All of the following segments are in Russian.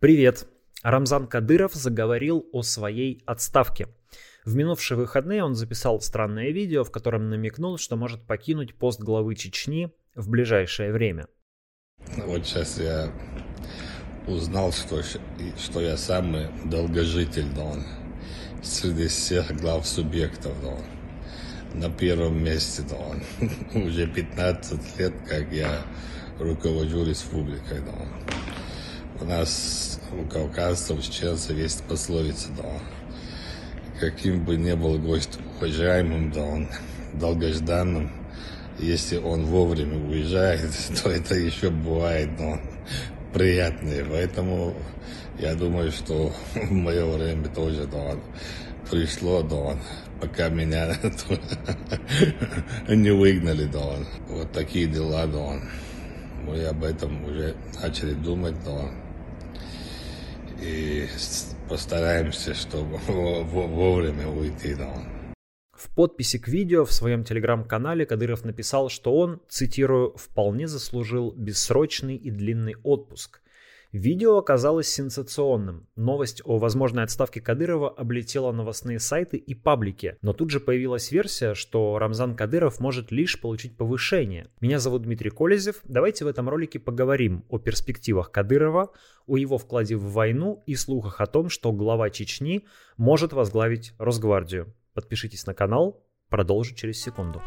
Привет! Рамзан Кадыров заговорил о своей отставке. В минувшие выходные он записал странное видео, в котором намекнул, что может покинуть пост главы Чечни в ближайшее время. Вот сейчас я узнал, что, что я самый долгожитель, да, среди всех глав субъектов, да, на первом месте, да, уже 15 лет, как я руковожу республикой, да. У нас, у кавказцев, чеченцев есть пословица, да, каким бы ни был гость уважаемым, да, он долгожданным, если он вовремя уезжает, то это еще бывает, но приятнее. Поэтому я думаю, что в мое время тоже, да, пришло, да, пока меня не выгнали, да, вот такие дела, да, мы об этом уже начали думать, да, и постараемся, чтобы вовремя уйти. Да. В подписи к видео в своем телеграм-канале Кадыров написал, что он, цитирую, «вполне заслужил бессрочный и длинный отпуск». Видео оказалось сенсационным. Новость о возможной отставке Кадырова облетела новостные сайты и паблики. Но тут же появилась версия, что Рамзан Кадыров может лишь получить повышение. Меня зовут Дмитрий Колезев. Давайте в этом ролике поговорим о перспективах Кадырова, о его вкладе в войну и слухах о том, что глава Чечни может возглавить Росгвардию. Подпишитесь на канал, продолжу через секунду.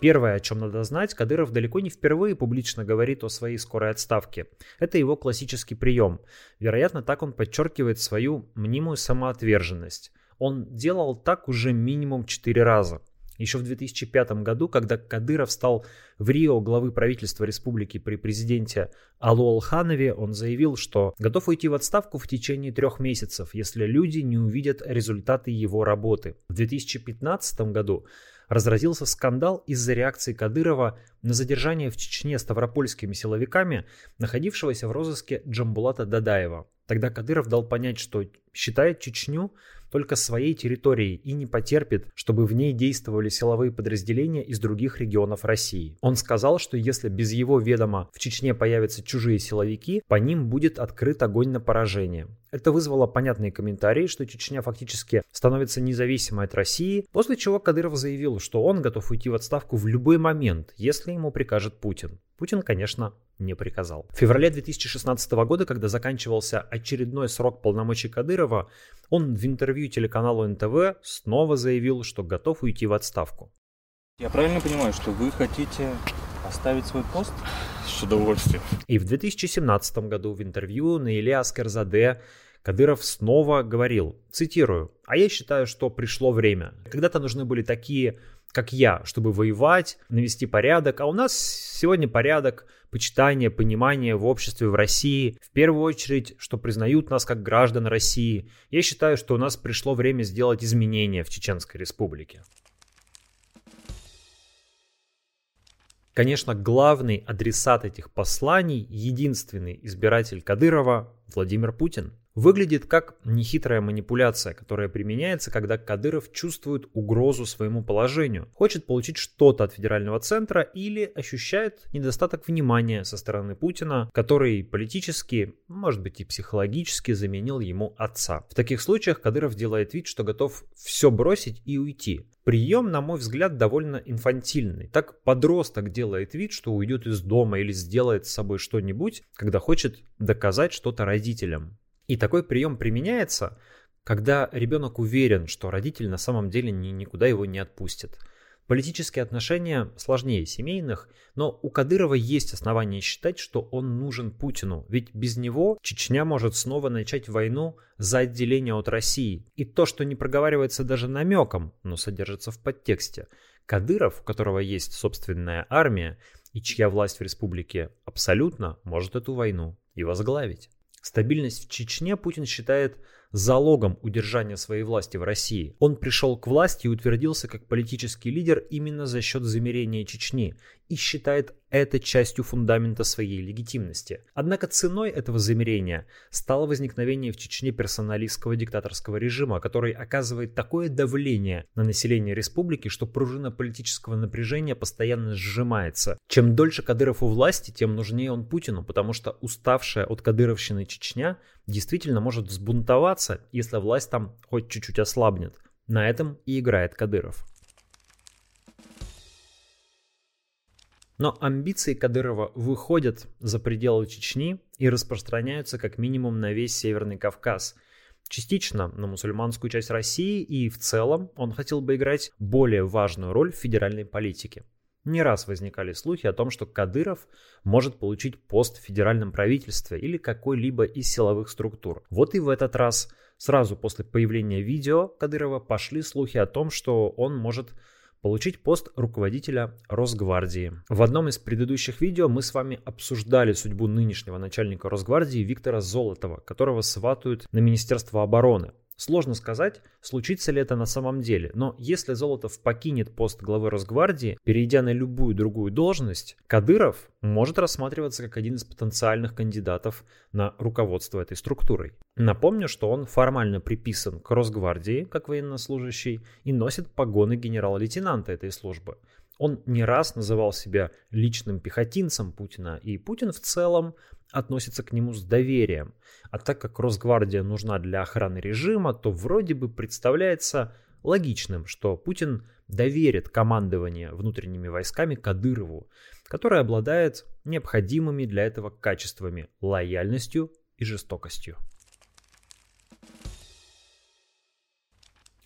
Первое, о чем надо знать, Кадыров далеко не впервые публично говорит о своей скорой отставке. Это его классический прием. Вероятно, так он подчеркивает свою мнимую самоотверженность. Он делал так уже минимум 4 раза. Еще в 2005 году, когда Кадыров стал в Рио главы правительства республики при президенте Алу Алханове, он заявил, что готов уйти в отставку в течение трех месяцев, если люди не увидят результаты его работы. В 2015 году разразился скандал из-за реакции Кадырова на задержание в Чечне ставропольскими силовиками, находившегося в розыске Джамбулата Дадаева. Тогда Кадыров дал понять, что считает Чечню только своей территорией и не потерпит, чтобы в ней действовали силовые подразделения из других регионов России. Он сказал, что если без его ведома в Чечне появятся чужие силовики, по ним будет открыт огонь на поражение. Это вызвало понятные комментарии, что Чечня фактически становится независимой от России, после чего Кадыров заявил, что он готов уйти в отставку в любой момент, если ему прикажет Путин. Путин, конечно, не приказал. В феврале 2016 года, когда заканчивался очередной срок полномочий Кадырова, он в интервью телеканалу НТВ снова заявил, что готов уйти в отставку. Я правильно понимаю, что вы хотите оставить свой пост? С удовольствием. И в 2017 году в интервью на Илья Аскерзаде Кадыров снова говорил, цитирую, «А я считаю, что пришло время. Когда-то нужны были такие, как я, чтобы воевать, навести порядок, а у нас сегодня порядок, почитание, понимание в обществе в России. В первую очередь, что признают нас как граждан России. Я считаю, что у нас пришло время сделать изменения в Чеченской Республике». Конечно, главный адресат этих посланий, единственный избиратель Кадырова – Владимир Путин – выглядит как нехитрая манипуляция, которая применяется, когда Кадыров чувствует угрозу своему положению, хочет получить что-то от федерального центра или ощущает недостаток внимания со стороны Путина, который политически, может быть и психологически заменил ему отца. В таких случаях Кадыров делает вид, что готов все бросить и уйти. Прием, на мой взгляд, довольно инфантильный. Так подросток делает вид, что уйдет из дома или сделает с собой что-нибудь, когда хочет доказать что-то родителям. И такой прием применяется, когда ребенок уверен, что родитель на самом деле ни, никуда его не отпустит. Политические отношения сложнее семейных, но у Кадырова есть основания считать, что он нужен Путину, ведь без него Чечня может снова начать войну за отделение от России. И то, что не проговаривается даже намеком, но содержится в подтексте. Кадыров, у которого есть собственная армия и чья власть в республике абсолютно, может эту войну и возглавить. Стабильность в Чечне Путин считает залогом удержания своей власти в России. Он пришел к власти и утвердился как политический лидер именно за счет замерения Чечни и считает это частью фундамента своей легитимности. Однако ценой этого замерения стало возникновение в Чечне персоналистского диктаторского режима, который оказывает такое давление на население республики, что пружина политического напряжения постоянно сжимается. Чем дольше Кадыров у власти, тем нужнее он Путину, потому что уставшая от кадыровщины Чечня действительно может взбунтоваться, если власть там хоть чуть-чуть ослабнет. На этом и играет Кадыров. Но амбиции Кадырова выходят за пределы Чечни и распространяются как минимум на весь Северный Кавказ. Частично на мусульманскую часть России и в целом он хотел бы играть более важную роль в федеральной политике. Не раз возникали слухи о том, что Кадыров может получить пост в федеральном правительстве или какой-либо из силовых структур. Вот и в этот раз, сразу после появления видео Кадырова, пошли слухи о том, что он может получить пост руководителя Росгвардии. В одном из предыдущих видео мы с вами обсуждали судьбу нынешнего начальника Росгвардии Виктора Золотова, которого сватают на Министерство обороны. Сложно сказать, случится ли это на самом деле, но если Золотов покинет пост главы Росгвардии, перейдя на любую другую должность, Кадыров может рассматриваться как один из потенциальных кандидатов на руководство этой структурой. Напомню, что он формально приписан к Росгвардии как военнослужащий и носит погоны генерал-лейтенанта этой службы. Он не раз называл себя личным пехотинцем Путина, и Путин в целом относится к нему с доверием. А так как Росгвардия нужна для охраны режима, то вроде бы представляется логичным, что Путин доверит командование внутренними войсками Кадырову, который обладает необходимыми для этого качествами – лояльностью и жестокостью.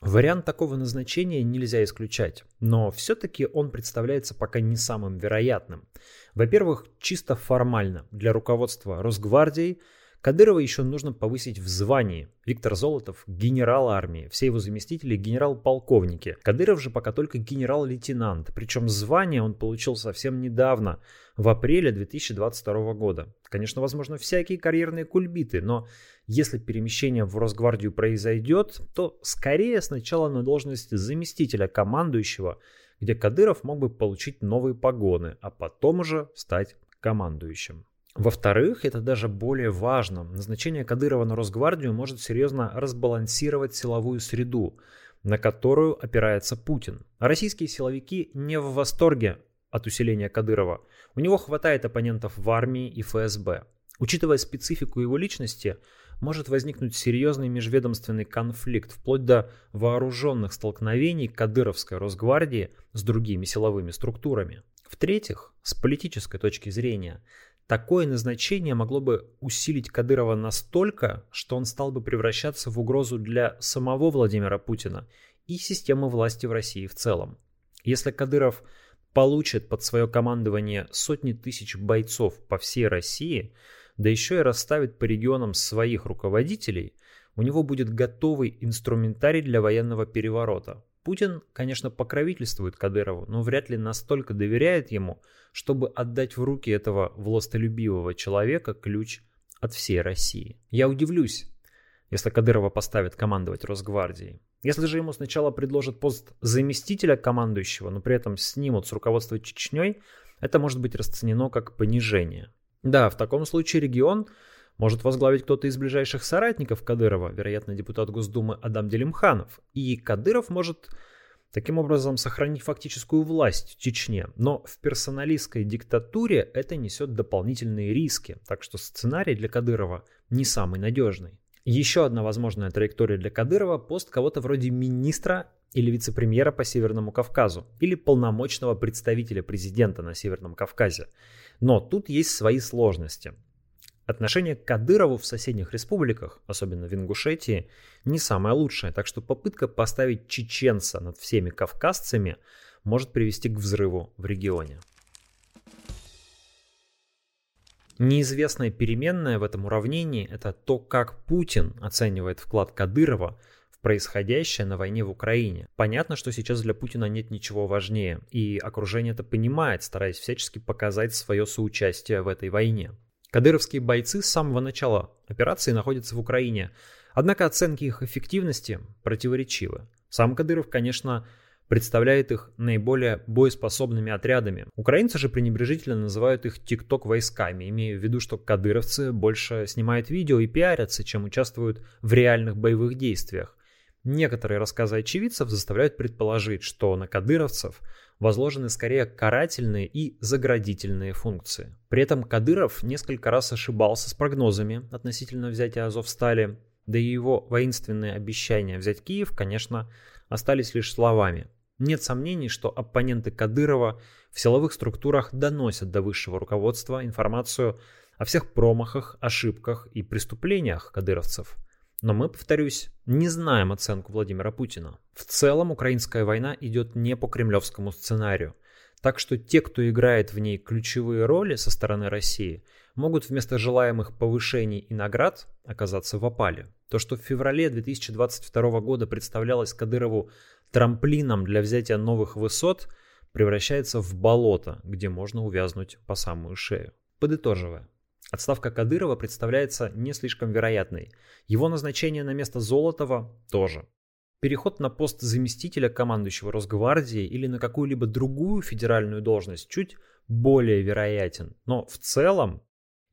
Вариант такого назначения нельзя исключать, но все-таки он представляется пока не самым вероятным. Во-первых, чисто формально для руководства Росгвардией Кадырова еще нужно повысить в звании. Виктор Золотов – генерал армии, все его заместители – генерал-полковники. Кадыров же пока только генерал-лейтенант, причем звание он получил совсем недавно, в апреле 2022 года. Конечно, возможно, всякие карьерные кульбиты, но если перемещение в Росгвардию произойдет, то скорее сначала на должность заместителя командующего, где Кадыров мог бы получить новые погоны, а потом уже стать командующим. Во-вторых, это даже более важно, назначение Кадырова на Росгвардию может серьезно разбалансировать силовую среду, на которую опирается Путин. Российские силовики не в восторге от усиления Кадырова. У него хватает оппонентов в армии и ФСБ. Учитывая специфику его личности, может возникнуть серьезный межведомственный конфликт, вплоть до вооруженных столкновений Кадыровской Росгвардии с другими силовыми структурами. В-третьих, с политической точки зрения, Такое назначение могло бы усилить Кадырова настолько, что он стал бы превращаться в угрозу для самого Владимира Путина и системы власти в России в целом. Если Кадыров получит под свое командование сотни тысяч бойцов по всей России, да еще и расставит по регионам своих руководителей, у него будет готовый инструментарий для военного переворота. Путин, конечно, покровительствует Кадырову, но вряд ли настолько доверяет ему, чтобы отдать в руки этого властолюбивого человека ключ от всей России. Я удивлюсь, если Кадырова поставят командовать Росгвардией. Если же ему сначала предложат пост заместителя командующего, но при этом снимут с руководства Чечней, это может быть расценено как понижение. Да, в таком случае регион может возглавить кто-то из ближайших соратников Кадырова, вероятно, депутат Госдумы Адам Делимханов. И Кадыров может таким образом сохранить фактическую власть в Чечне. Но в персоналистской диктатуре это несет дополнительные риски, так что сценарий для Кадырова не самый надежный. Еще одна возможная траектория для Кадырова – пост кого-то вроде министра или вице-премьера по Северному Кавказу, или полномочного представителя президента на Северном Кавказе. Но тут есть свои сложности. Отношение к Кадырову в соседних республиках, особенно в Ингушетии, не самое лучшее, так что попытка поставить чеченца над всеми кавказцами может привести к взрыву в регионе. Неизвестная переменная в этом уравнении – это то, как Путин оценивает вклад Кадырова происходящее на войне в Украине. Понятно, что сейчас для Путина нет ничего важнее, и окружение это понимает, стараясь всячески показать свое соучастие в этой войне. Кадыровские бойцы с самого начала операции находятся в Украине, однако оценки их эффективности противоречивы. Сам Кадыров, конечно, представляет их наиболее боеспособными отрядами. Украинцы же пренебрежительно называют их тикток-войсками, имея в виду, что кадыровцы больше снимают видео и пиарятся, чем участвуют в реальных боевых действиях. Некоторые рассказы очевидцев заставляют предположить, что на кадыровцев возложены скорее карательные и заградительные функции. При этом Кадыров несколько раз ошибался с прогнозами относительно взятия Азовстали, да и его воинственные обещания взять Киев, конечно, остались лишь словами. Нет сомнений, что оппоненты Кадырова в силовых структурах доносят до высшего руководства информацию о всех промахах, ошибках и преступлениях кадыровцев. Но мы, повторюсь, не знаем оценку Владимира Путина. В целом украинская война идет не по кремлевскому сценарию. Так что те, кто играет в ней ключевые роли со стороны России, могут вместо желаемых повышений и наград оказаться в опале. То, что в феврале 2022 года представлялось Кадырову трамплином для взятия новых высот, превращается в болото, где можно увязнуть по самую шею. Подытоживая, отставка Кадырова представляется не слишком вероятной. Его назначение на место Золотова тоже. Переход на пост заместителя командующего Росгвардии или на какую-либо другую федеральную должность чуть более вероятен. Но в целом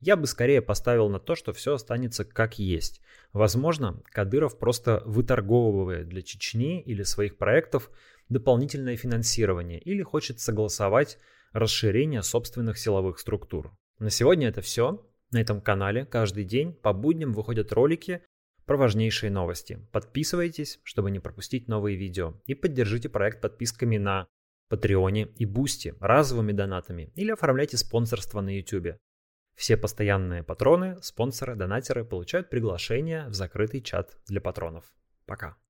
я бы скорее поставил на то, что все останется как есть. Возможно, Кадыров просто выторговывает для Чечни или своих проектов дополнительное финансирование или хочет согласовать расширение собственных силовых структур. На сегодня это все. На этом канале каждый день по будням выходят ролики про важнейшие новости. Подписывайтесь, чтобы не пропустить новые видео. И поддержите проект подписками на Патреоне и Бусти, разовыми донатами или оформляйте спонсорство на YouTube. Все постоянные патроны, спонсоры, донатеры получают приглашение в закрытый чат для патронов. Пока.